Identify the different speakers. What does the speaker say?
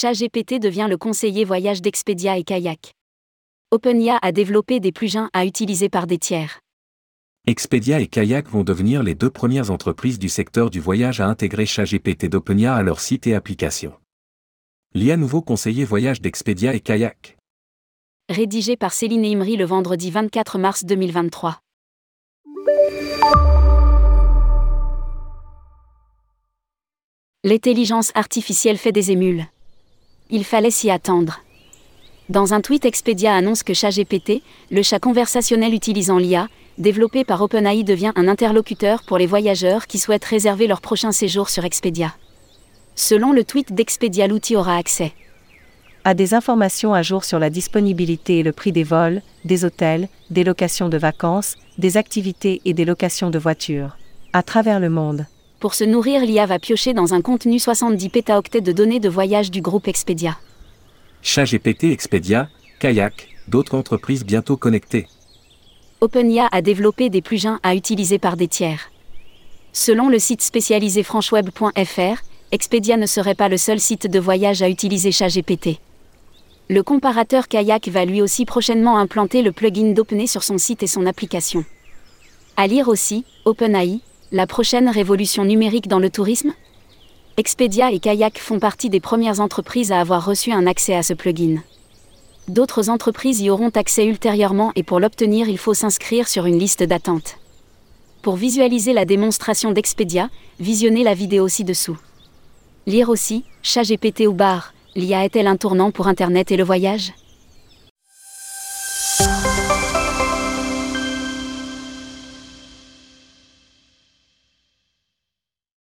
Speaker 1: ChatGPT devient le conseiller voyage d'Expedia et Kayak. OpenIA a développé des plugins à utiliser par des tiers.
Speaker 2: Expedia et Kayak vont devenir les deux premières entreprises du secteur du voyage à intégrer ChatGPT d'OpenIA à leur site et application. L'IA nouveau conseiller voyage d'Expedia et Kayak.
Speaker 1: Rédigé par Céline Imri le vendredi 24 mars 2023. L'intelligence artificielle fait des émules. Il fallait s'y attendre. Dans un tweet, Expedia annonce que ChatGPT, le chat conversationnel utilisant l'IA, développé par OpenAI, devient un interlocuteur pour les voyageurs qui souhaitent réserver leur prochain séjour sur Expedia. Selon le tweet d'Expedia, l'outil aura accès
Speaker 3: à des informations à jour sur la disponibilité et le prix des vols, des hôtels, des locations de vacances, des activités et des locations de voitures. À travers le monde.
Speaker 1: Pour se nourrir, l'IA va piocher dans un contenu 70 pétaoctets de données de voyage du groupe Expedia.
Speaker 2: ChatGPT Expedia, Kayak, d'autres entreprises bientôt connectées.
Speaker 1: OpenIA a développé des plugins à utiliser par des tiers. Selon le site spécialisé francheweb.fr, Expedia ne serait pas le seul site de voyage à utiliser ChatGPT. Le comparateur Kayak va lui aussi prochainement implanter le plugin d'OpenAI sur son site et son application. À lire aussi, OpenAI, la prochaine révolution numérique dans le tourisme? Expedia et Kayak font partie des premières entreprises à avoir reçu un accès à ce plugin. D'autres entreprises y auront accès ultérieurement et pour l'obtenir il faut s'inscrire sur une liste d'attente. Pour visualiser la démonstration d'Expedia, visionnez la vidéo ci-dessous. Lire aussi, chat GPT ou bar, l'IA est-elle un tournant pour Internet et le voyage?